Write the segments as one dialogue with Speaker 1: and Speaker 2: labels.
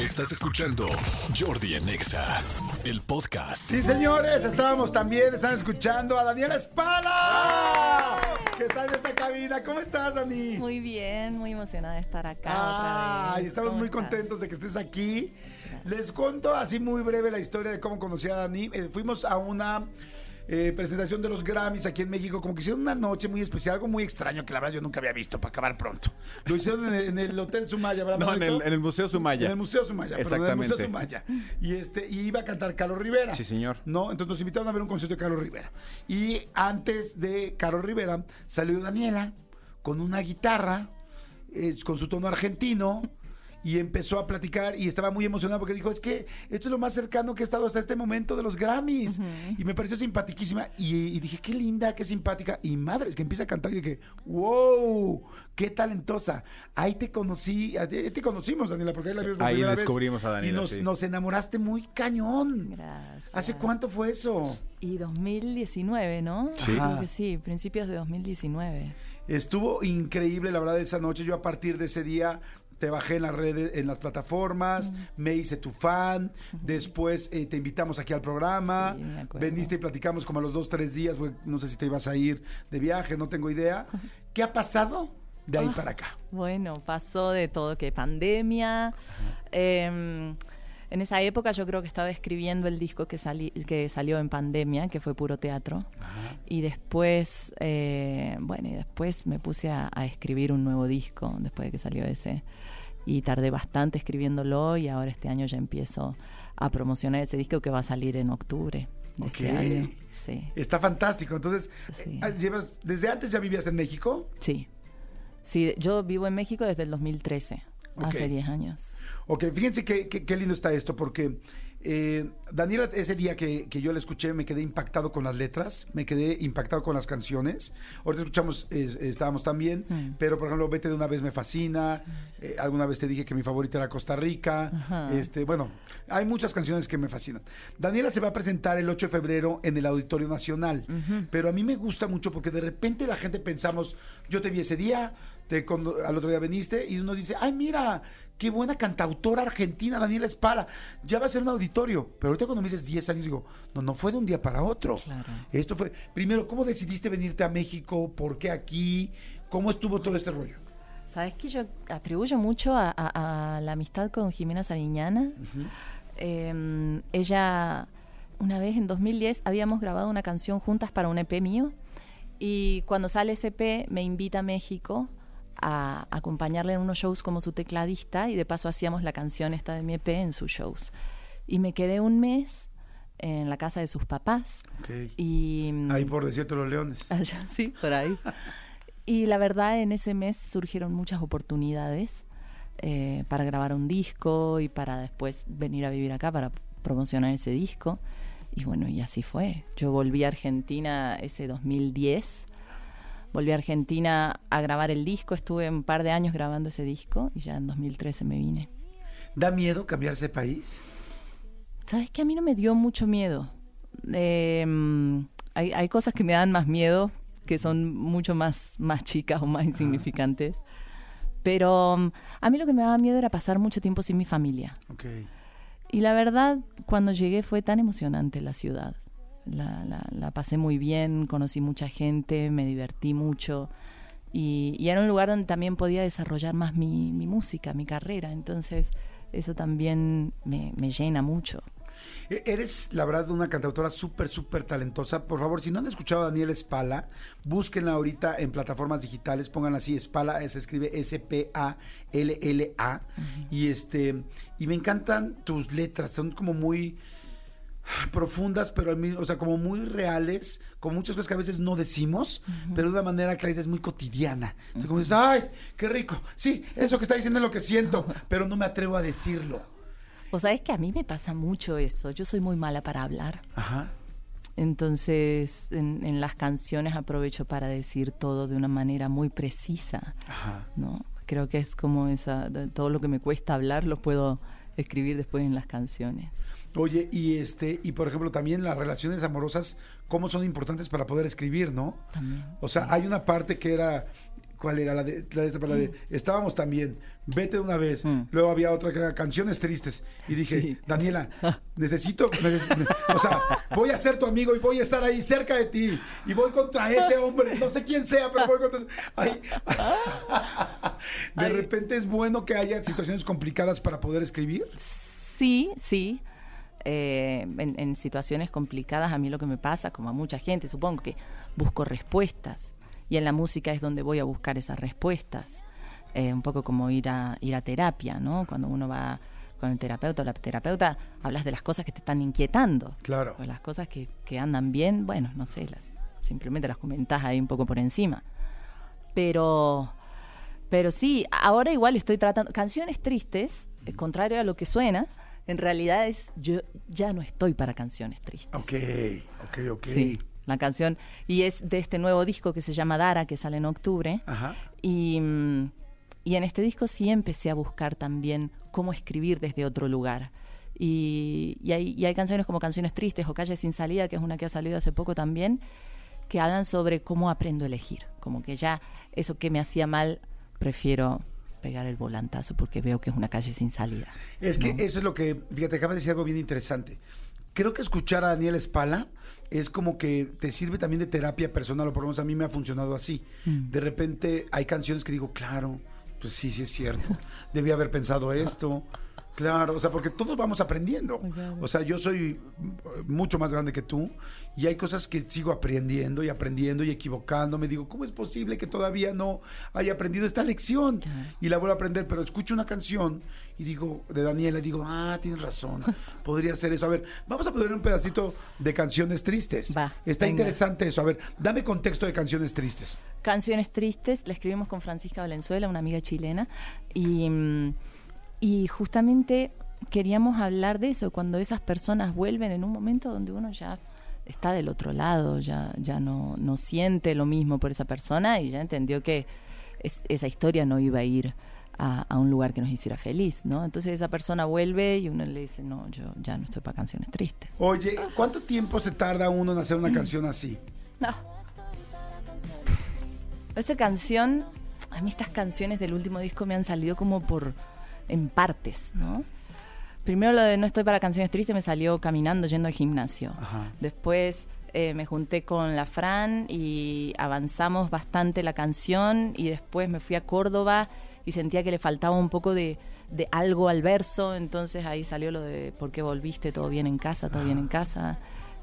Speaker 1: Estás escuchando Jordi en Exa, el podcast.
Speaker 2: Sí, señores, estábamos también, están escuchando a Daniela Espala, que está en esta cabina. ¿Cómo estás, Dani?
Speaker 3: Muy bien, muy emocionada de estar acá
Speaker 2: Ah,
Speaker 3: otra vez.
Speaker 2: y estamos
Speaker 3: ¿Cómo
Speaker 2: muy
Speaker 3: estás?
Speaker 2: contentos de que estés aquí. Les cuento así muy breve la historia de cómo conocí a Dani. Eh, fuimos a una eh, presentación de los Grammys aquí en México, como que hicieron una noche muy especial, algo muy extraño que la verdad yo nunca había visto para acabar pronto. Lo hicieron en el, en el Hotel Sumaya, ¿verdad?
Speaker 4: No, en el,
Speaker 2: Manolito?
Speaker 4: en el Museo Sumaya.
Speaker 2: En el Museo Sumaya, perdón, en el Museo
Speaker 4: Exactamente.
Speaker 2: Sumaya. Y este, y iba a cantar Carlos Rivera.
Speaker 4: Sí, señor.
Speaker 2: No, entonces nos invitaron a ver un concierto de Carlos Rivera. Y antes de Carlos Rivera salió Daniela con una guitarra, eh, con su tono argentino. Y empezó a platicar y estaba muy emocionada porque dijo, es que esto es lo más cercano que he estado hasta este momento de los Grammys. Y me pareció simpaticísima. Y, y dije, qué linda, qué simpática. Y madre, es que empieza a cantar y dije, wow, qué talentosa. Ahí te conocí, ahí te conocimos, Daniela, porque ahí la vimos
Speaker 4: Ahí
Speaker 2: primera vez.
Speaker 4: descubrimos a Daniela,
Speaker 2: Y nos,
Speaker 4: sí.
Speaker 2: nos enamoraste muy cañón.
Speaker 3: Gracias.
Speaker 2: ¿Hace cuánto fue eso?
Speaker 3: Y 2019, ¿no?
Speaker 4: Sí.
Speaker 3: Creo que sí, principios de 2019.
Speaker 2: Estuvo increíble, la verdad, esa noche. Yo a partir de ese día te bajé en las redes, en las plataformas, me hice tu fan. Después eh, te invitamos aquí al programa.
Speaker 3: Sí.
Speaker 2: Veniste y platicamos como a los dos, tres días. No sé si te ibas a ir de viaje, no tengo idea. ¿Qué ha pasado de ahí
Speaker 3: Ah.
Speaker 2: para acá?
Speaker 3: Bueno, pasó de todo, que pandemia. eh, en esa época yo creo que estaba escribiendo el disco que, sali- que salió en pandemia, que fue puro teatro. Y después, eh, bueno, y después me puse a, a escribir un nuevo disco después de que salió ese. Y tardé bastante escribiéndolo y ahora este año ya empiezo a promocionar ese disco que va a salir en octubre de
Speaker 2: Ok.
Speaker 3: este año. Sí,
Speaker 2: Está fantástico. Entonces,
Speaker 3: Sí.
Speaker 2: eh, llevas, ¿desde antes ya vivías en México?
Speaker 3: sí. Sí, yo vivo en México desde el 2013,
Speaker 2: Ok.
Speaker 3: hace 10 años.
Speaker 2: Ok, fíjense qué, qué- qué lindo está esto, porque eh, Daniela, ese día que, que yo la escuché, me quedé impactado con las letras, me quedé impactado con las canciones. Ahorita escuchamos, eh, estábamos también,
Speaker 3: Mm.
Speaker 2: pero por ejemplo, Vete de una vez me fascina. Eh, alguna vez te dije que mi favorita era Costa Rica.
Speaker 3: Ajá.
Speaker 2: Este, bueno, hay muchas canciones que me fascinan. Daniela se va a presentar el 8 de febrero en el Auditorio Nacional, pero a mí me gusta mucho porque de repente la gente pensamos, yo te vi ese día, te cuando- al otro día veniste y uno dice, ay, mira, qué buena cantautora argentina, Daniela Espala, ya va a ser un auditorio. Pero ahorita cuando me dices 10 años, digo, no, no fue de un día para otro.
Speaker 3: Claro.
Speaker 2: Esto fue, primero, ¿cómo decidiste venirte a México? ¿Por qué aquí? ¿Cómo estuvo todo este rollo?
Speaker 3: Sabes que yo atribuyo mucho a, a- a la amistad con Jimena Sariñana. Eh, ella, una vez en 2010, habíamos grabado una canción juntas para un EP mío. Y cuando sale ese EP, me invita a México a acompañarle en unos shows como su tecladista. Y de paso hacíamos la canción esta de mi EP en sus shows. Y me quedé un mes en la casa de sus papás. Y,
Speaker 2: Ahí por Desierto de los Leones.
Speaker 3: Allá, sí, por ahí. Y la verdad, en ese mes surgieron muchas oportunidades eh, para grabar un disco y para después venir a vivir acá para promocionar ese disco. Y bueno, y así fue. Yo volví a Argentina ese 2010. Volví a Argentina a grabar el disco. Estuve un par de años grabando ese disco y ya en 2013 me vine.
Speaker 2: ¿Da miedo cambiarse de país?
Speaker 3: ¿Sabes que A mí no me dio mucho miedo. Eh, mm, hay, hay cosas que me dan más miedo, que son mucho más, más chicas o más insignificantes. Pero mm, a mí lo que me daba miedo era pasar mucho tiempo sin mi familia. Y la verdad, cuando llegué fue tan emocionante la ciudad. La, la- la pasé muy bien, conocí mucha gente, me divertí mucho. Y, y era un lugar donde también podía desarrollar más mi, mi música, mi carrera. Entonces, eso también me, me llena mucho.
Speaker 2: E- Eres, la verdad, una cantautora súper, súper talentosa. Por favor, si no han escuchado a Daniela Espala, búsquenla ahorita en plataformas digitales, pongan así, Espala, se escribe S-P-A-L-L-A. Y este, y me encantan tus letras, son como muy profundas, pero al mismo, o sea, como muy reales, con muchas cosas que a veces no decimos, pero de una manera que la dices muy cotidiana. Entonces, como dices, ay, qué rico. Sí, eso que está diciendo es lo que siento, pero no me atrevo a decirlo.
Speaker 3: O sabes que a mí me pasa mucho eso. Yo soy muy mala para hablar.
Speaker 2: Ajá.
Speaker 3: Entonces, en, en las canciones aprovecho para decir todo de una manera muy precisa,
Speaker 2: Ajá.
Speaker 3: ¿no? Creo que es como esa, todo lo que me cuesta hablar lo puedo escribir después en las canciones.
Speaker 2: Oye, y este, y por ejemplo, también las relaciones amorosas, cómo son importantes para poder escribir, ¿no?
Speaker 3: También.
Speaker 2: O sea, hay una parte que era ¿Cuál era la de, la de esta para la de estábamos también, vete de una vez.
Speaker 3: Mm.
Speaker 2: Luego había otra que era canciones tristes. Y dije,
Speaker 3: Sí.
Speaker 2: Daniela, necesito, neces- o sea, voy a ser tu amigo y voy a estar ahí cerca de ti. Y voy contra ese hombre, no sé quién sea, pero voy contra ese- Ay. De repente es bueno que haya situaciones complicadas para poder escribir.
Speaker 3: Sí, sí. Eh, en, en situaciones complicadas a mí lo que me pasa, como a mucha gente, supongo que busco respuestas y en la música es donde voy a buscar esas respuestas. Eh, un poco como ir a ir a terapia, ¿no? Cuando uno va con el terapeuta o la terapeuta, hablas de las cosas que te están inquietando.
Speaker 2: Claro.
Speaker 3: O las cosas que, que andan bien, bueno, no sé, las simplemente las comentás ahí un poco por encima. Pero pero sí, ahora igual estoy tratando canciones tristes, eh, contrario a lo que suena, en realidad es yo ya no estoy para canciones tristes.
Speaker 2: Ok, ok, ok.
Speaker 3: Sí, la canción y es de este nuevo disco que se llama Dara que sale en octubre
Speaker 2: Ajá.
Speaker 3: y mm, y en este disco sí empecé a buscar también cómo escribir desde otro lugar. Y, y hay, y hay canciones como Canciones Tristes o Calle Sin Salida, que es una que ha salido hace poco también, que hablan sobre cómo aprendo a elegir. Como que ya eso que me hacía mal, prefiero pegar el volantazo porque veo que es una calle sin salida.
Speaker 2: Es que eso es lo que, fíjate, acabas de decir algo bien interesante. Creo que escuchar a Daniel Espala es como que te sirve también de terapia personal, o por lo menos a mí me ha funcionado así.
Speaker 3: Mm.
Speaker 2: De repente hay canciones que digo, claro, pues sí, sí es cierto. Debí haber pensado esto. Claro, o sea, porque todos vamos aprendiendo. O sea, yo soy mm, mucho más grande que tú y hay cosas que sigo aprendiendo y aprendiendo y equivocándome. Digo, ¿cómo es posible que todavía no haya aprendido esta lección? Y la vuelvo a aprender, pero escucho una canción y digo, de Daniela, y digo, ah, tienes razón, podría ser eso. A ver, vamos a poner un pedacito de canciones tristes.
Speaker 3: Va,
Speaker 2: Está
Speaker 3: venga.
Speaker 2: interesante eso. A ver, dame contexto de canciones tristes.
Speaker 3: Canciones Tristes, la escribimos con Francisca Valenzuela, una amiga chilena, y, mm, y justamente queríamos hablar de eso, cuando esas personas vuelven en un momento donde uno ya está del otro lado, ya, ya no, no siente lo mismo por esa persona y ya entendió que es- esa historia no iba a ir a, a un lugar que nos hiciera feliz, ¿no? Entonces esa persona vuelve y uno le dice, no, yo ya no estoy para canciones tristes.
Speaker 2: Oye, ¿cuánto tiempo se tarda uno en hacer una canción así?
Speaker 3: No. Esta canción, a mí estas canciones del último disco me han salido como por en partes, ¿no? Primero lo de No estoy para canciones tristes me salió caminando yendo al gimnasio.
Speaker 2: Ajá.
Speaker 3: Después eh, me junté con la Fran y avanzamos bastante la canción y después me fui a Córdoba y sentía que le faltaba un poco de, de algo al verso, entonces ahí salió lo de ¿por qué volviste? ¿Todo bien en casa? ¿Todo bien en casa?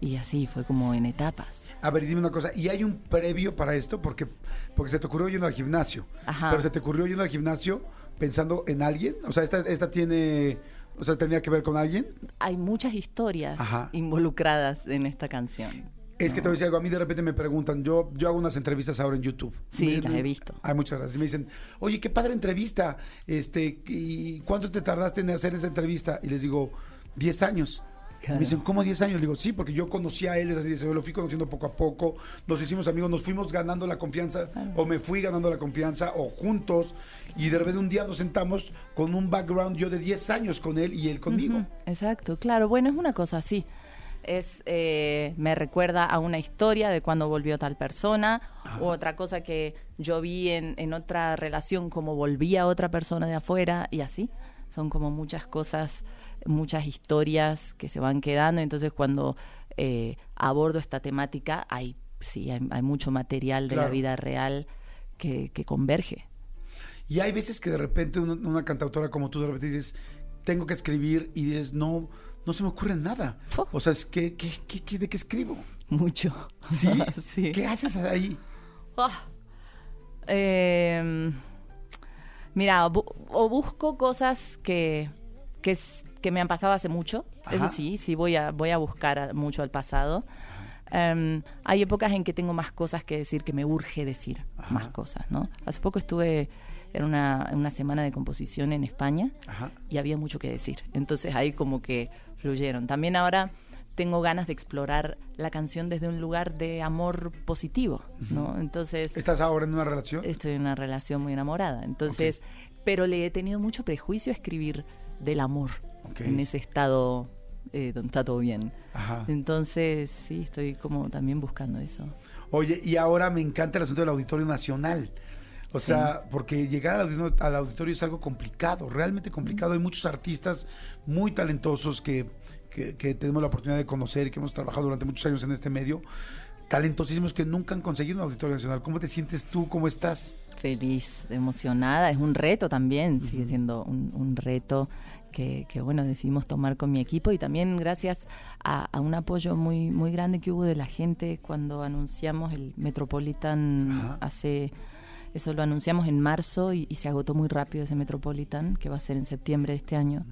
Speaker 3: Y así fue como en etapas.
Speaker 2: A ver, dime una cosa, ¿y hay un previo para esto? Porque, porque se te ocurrió yendo al gimnasio.
Speaker 3: Ajá.
Speaker 2: Pero se te ocurrió yendo al gimnasio pensando en alguien. O sea, esta, esta tiene, o sea, tenía que ver con alguien.
Speaker 3: hay muchas historias
Speaker 2: Ajá.
Speaker 3: involucradas en esta canción.
Speaker 2: Es que te voy a decir algo, a mí de repente me preguntan, yo, yo hago unas entrevistas ahora en YouTube.
Speaker 3: Sí, las he visto.
Speaker 2: Ay, muchas gracias. Y me dicen, oye, qué padre entrevista. Este, ¿y cuánto te tardaste en hacer esa entrevista? Y les digo, 10 años.
Speaker 3: Claro.
Speaker 2: Me dicen, ¿cómo 10 años? Le digo, sí, porque yo conocí a él, es así, lo fui conociendo poco a poco, nos hicimos amigos, nos fuimos ganando la confianza, o me fui ganando la confianza, o juntos, y de repente un día nos sentamos con un background yo de 10 años con él y él conmigo.
Speaker 3: Exacto, claro. Bueno, es una cosa así. Es, eh, me recuerda a una historia de cuando volvió tal persona, u otra cosa que yo vi en, en otra relación, como volvía otra persona de afuera, y así. Son como muchas cosas, muchas historias que se van quedando. Entonces, cuando eh, abordo esta temática, hay, sí, hay, hay mucho material de la vida real que, que converge.
Speaker 2: Y hay veces que de repente una, una cantautora como tú de repente dices, tengo que escribir y dices, no, no se me ocurre nada. O sea, es que, ¿qué, qué, qué- de qué escribo?
Speaker 3: Mucho.
Speaker 2: ¿Sí?
Speaker 3: sí.
Speaker 2: ¿Qué haces ahí?
Speaker 3: Ah. Eh, mira, bu- o busco cosas que, que, s- que me han pasado hace mucho.
Speaker 2: Ajá.
Speaker 3: Eso sí, sí voy a, voy a buscar a- mucho al pasado. Em, hay épocas en que tengo más cosas que decir, que me urge decir
Speaker 2: Ajá.
Speaker 3: más cosas, ¿no? Hace poco estuve en una, en una semana de composición en España
Speaker 2: Ajá.
Speaker 3: y había mucho que decir. Entonces ahí como que fluyeron. También ahora tengo ganas de explorar la canción desde un lugar de amor positivo, ¿no? Entonces
Speaker 2: ¿Estás ahora en una relación?
Speaker 3: estoy en una relación muy enamorada. Entonces, pero le he tenido mucho prejuicio a escribir del amor
Speaker 2: Ok.
Speaker 3: en ese estado eh, donde está todo bien.
Speaker 2: Ajá.
Speaker 3: Entonces, sí, estoy como también buscando eso.
Speaker 2: Oye, y ahora me encanta el asunto del Auditorio Nacional. O sea, porque llegar al auditorio, al auditorio es algo complicado, realmente complicado. Hay muchos artistas muy talentosos que, que, que tenemos la oportunidad de conocer y que hemos trabajado durante muchos años en este medio, talentosísimos que nunca han conseguido un auditorio nacional. ¿Cómo te sientes tú? ¿Cómo estás?
Speaker 3: Feliz, emocionada, es un reto también, sigue siendo un, un reto que, que, bueno, decidimos tomar con mi equipo y también gracias a, a, un apoyo muy, muy grande que hubo de la gente cuando anunciamos el Metropolitan Ajá. hace... Eso lo anunciamos en marzo y, y, se agotó muy rápido ese Metropolitan, que va a ser en septiembre de este año.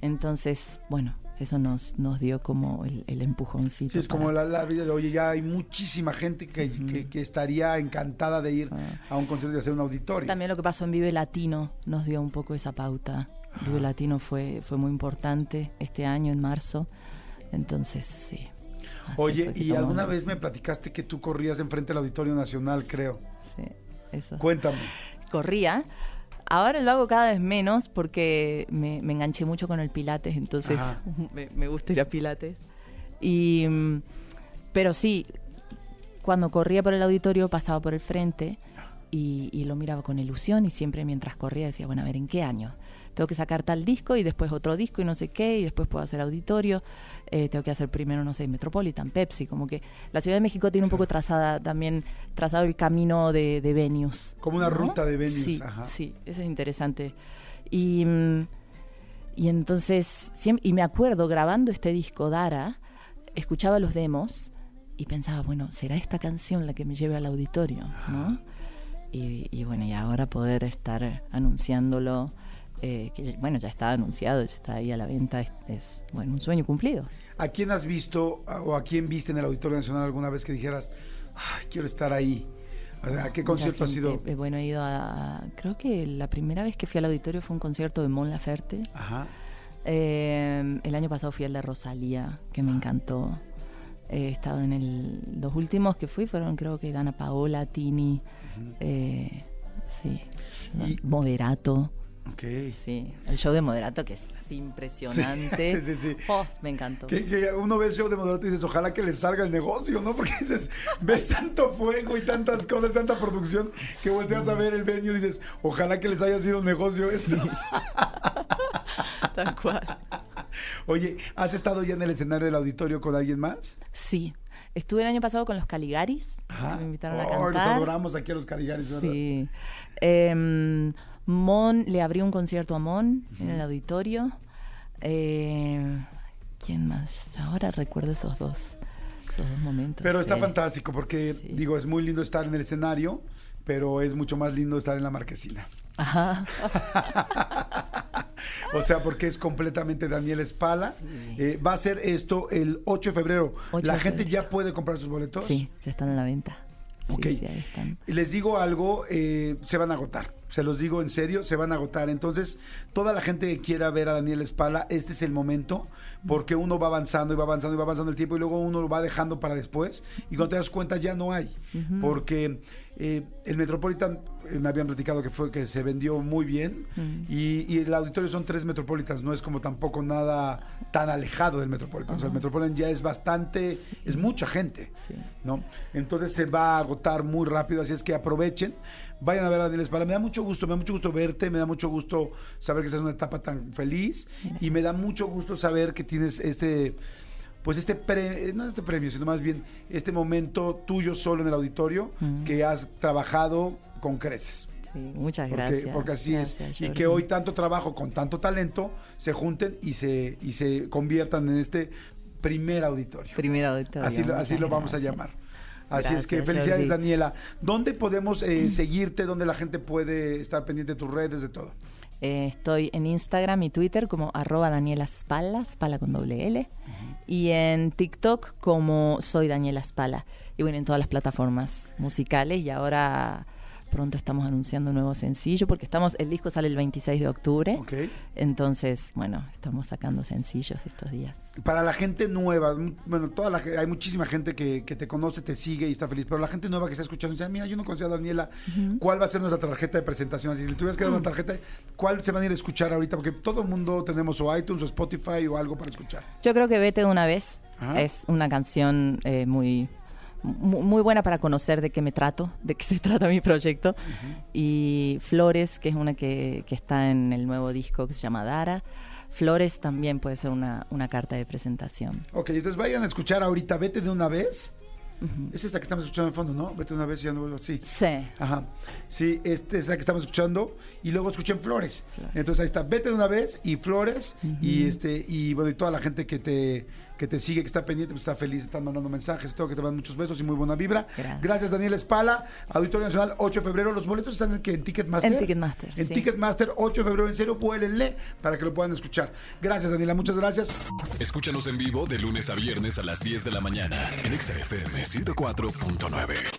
Speaker 3: Entonces, bueno, eso nos, nos dio como el, el empujoncito.
Speaker 2: Sí, es para... como la, la, vida de, oye, ya hay muchísima gente que, uh -huh. que, que estaría encantada de ir uh a un concierto y hacer un auditorio.
Speaker 3: También lo que pasó en Vive Latino nos dio un poco esa pauta. Vive Latino fue, fue muy importante este año, en marzo. Entonces, sí.
Speaker 2: Oye, y alguna vez me platicaste que tú corrías enfrente del Auditorio Nacional,
Speaker 3: sí,
Speaker 2: creo.
Speaker 3: Sí, eso.
Speaker 2: Cuéntame.
Speaker 3: Corría. Ahora lo hago cada vez menos porque me, me enganché mucho con el Pilates, entonces me, me, gusta ir a Pilates. Y, pero sí, cuando corría por el auditorio pasaba por el frente y, y, lo miraba con ilusión y siempre mientras corría decía, bueno, a ver, ¿en qué año? Tengo que sacar tal disco y después otro disco y no sé qué, y después puedo hacer auditorio, eh, tengo que hacer primero, no sé, Metropolitan, Pepsi, como que la Ciudad de México tiene un poco trazada también, trazado el camino de, de venues.
Speaker 2: Como una
Speaker 3: ¿no?
Speaker 2: ruta de venues,
Speaker 3: sí,
Speaker 2: Ajá.
Speaker 3: Sí, eso es interesante. Y, y entonces, y me acuerdo grabando este disco, Dara, escuchaba los demos y pensaba, bueno, ¿será esta canción la que me lleve al auditorio? ¿no? Y, y bueno, y ahora poder estar anunciándolo eh, que bueno, ya está anunciado, ya está ahí a la venta, es, es, bueno, un sueño cumplido.
Speaker 2: ¿A quién has visto o a quién viste en el Auditorio Nacional alguna vez que dijeras, quiero estar ahí? ¿A qué concierto has ido?
Speaker 3: Eh, bueno, he ido a, creo que la primera vez que fui al auditorio fue un concierto de Mon Laferte.
Speaker 2: Ajá.
Speaker 3: Eh, el año pasado fui al de Rosalía, que me encantó. He estado en el, los últimos que fui fueron creo que Dana Paola, Tini, uh -huh. sí, y, Moderato.
Speaker 2: Okay.
Speaker 3: Sí, el show de Moderato que es así impresionante.
Speaker 2: Sí, sí, sí.
Speaker 3: Oh, me encantó.
Speaker 2: Que, que, uno ve el show de Moderato y dices, ojalá que le salga el negocio, ¿no? Porque dices, ves tanto fuego y tantas cosas, tanta producción, que volteas a ver el venue y dices, ojalá que les haya sido un negocio esto.
Speaker 3: Tal cual.
Speaker 2: Oye, ¿has estado ya en el escenario del auditorio con alguien más?
Speaker 3: Sí. Estuve el año pasado con los Caligaris.
Speaker 2: Ajá.
Speaker 3: me invitaron
Speaker 2: oh,
Speaker 3: a cantar.
Speaker 2: Nos adoramos aquí a los Caligaris, ¿verdad?
Speaker 3: Sí. Eh, Mon, le abrió un concierto a Mon uh -huh. en el auditorio. Eh, ¿Quién más? Ahora recuerdo esos dos, esos dos momentos.
Speaker 2: Pero está fantástico porque, sí. digo, es muy lindo estar en el escenario, pero es mucho más lindo estar en la marquesina.
Speaker 3: Ajá.
Speaker 2: o sea, porque es completamente Daniel Espala. Sí. Eh, va a ser esto el 8 de febrero. 8 ¿La de gente febrero. ya puede comprar sus boletos?
Speaker 3: Sí, ya están a la venta.
Speaker 2: Ok. Sí, Les digo algo, eh, se van a agotar. Se los digo en serio, se van a agotar. Entonces, toda la gente que quiera ver a Daniel Espala, este es el momento, porque uno va avanzando y va avanzando y va avanzando el tiempo y luego uno lo va dejando para después. Y cuando te das cuenta ya no hay. Uh -huh. Porque eh, el Metropolitan, me habían platicado que fue que se vendió muy bien. -huh. y, y, el auditorio son tres Metropolitans, no es como tampoco nada tan alejado del Metropolitan. Uh -huh. O sea, el Metropolitan ya es bastante, sí. es mucha gente.
Speaker 3: Sí.
Speaker 2: ¿no? Entonces se va a agotar muy rápido, así es que aprovechen vayan a ver a Daniel Espala. Me da mucho gusto, me da mucho gusto verte, me da mucho gusto saber que estás en una etapa tan feliz Gracias. y me da mucho gusto saber que tienes este pues este premio, no este premio, sino más bien este momento tuyo solo en el auditorio que has trabajado con creces.
Speaker 3: Sí, muchas
Speaker 2: porque,
Speaker 3: gracias.
Speaker 2: Porque así
Speaker 3: gracias,
Speaker 2: es. Y que hoy tanto trabajo con tanto talento se junten y se, y se conviertan en este primer auditorio.
Speaker 3: Primer auditorio.
Speaker 2: Así, así lo vamos a llamar. Así Gracias, es que felicidades, Jordi. Daniela. ¿Dónde podemos eh, seguirte? ¿Dónde la gente puede estar pendiente de tus redes, de todo?
Speaker 3: Eh, estoy en Instagram y Twitter como arroba Daniela Spala, Spala con doble L. Uh -huh. Y en TikTok como soy Daniela Spala. Y bueno, en todas las plataformas musicales. Y ahora pronto estamos anunciando un nuevo sencillo porque estamos el disco sale el 26 de octubre.
Speaker 2: Okay.
Speaker 3: Entonces, bueno, estamos sacando sencillos estos días.
Speaker 2: Para la gente nueva, bueno, toda la, hay muchísima gente que, que, te conoce, te sigue y está feliz, pero la gente nueva que está escuchando dice, mira, yo no conocía a Daniela, uh -huh. ¿cuál va a ser nuestra tarjeta de presentación? Si le tuvieras que dar una tarjeta, ¿cuál se van a ir a escuchar ahorita? Porque todo el mundo tenemos o iTunes o Spotify o algo para escuchar.
Speaker 3: Yo creo que Vete de una vez Ajá. es una canción eh, muy mu- muy buena para conocer de qué me trato, de qué se trata mi proyecto. Y Flores, que es una que, que está en el nuevo disco que se llama Dara. Flores también puede ser una, una carta de presentación.
Speaker 2: Ok, entonces vayan a escuchar ahorita Vete de una vez. Es esta que estamos escuchando en fondo, ¿no? Vete de una vez y ya no vuelvo así.
Speaker 3: Sí.
Speaker 2: Ajá. Sí, esta es la que estamos escuchando. Y luego escuchen Flores.
Speaker 3: Flores.
Speaker 2: Entonces ahí está, vete de una vez y Flores. Y este, y bueno, y toda la gente que te, que te sigue, que está pendiente, pues está feliz, están mandando mensajes, todo, que te mandan muchos besos y muy buena vibra.
Speaker 3: Gracias.
Speaker 2: Daniel Espala, Auditorio Nacional, 8 de febrero. Los boletos están en, en Ticketmaster.
Speaker 3: En Ticketmaster,
Speaker 2: En
Speaker 3: sí.
Speaker 2: Ticketmaster, 8 de febrero, en serio, vuélenle para que lo puedan escuchar. Gracias, Daniela, muchas gracias.
Speaker 1: Escúchanos en vivo de lunes a viernes a las 10 de la mañana en Exa FM 104.9.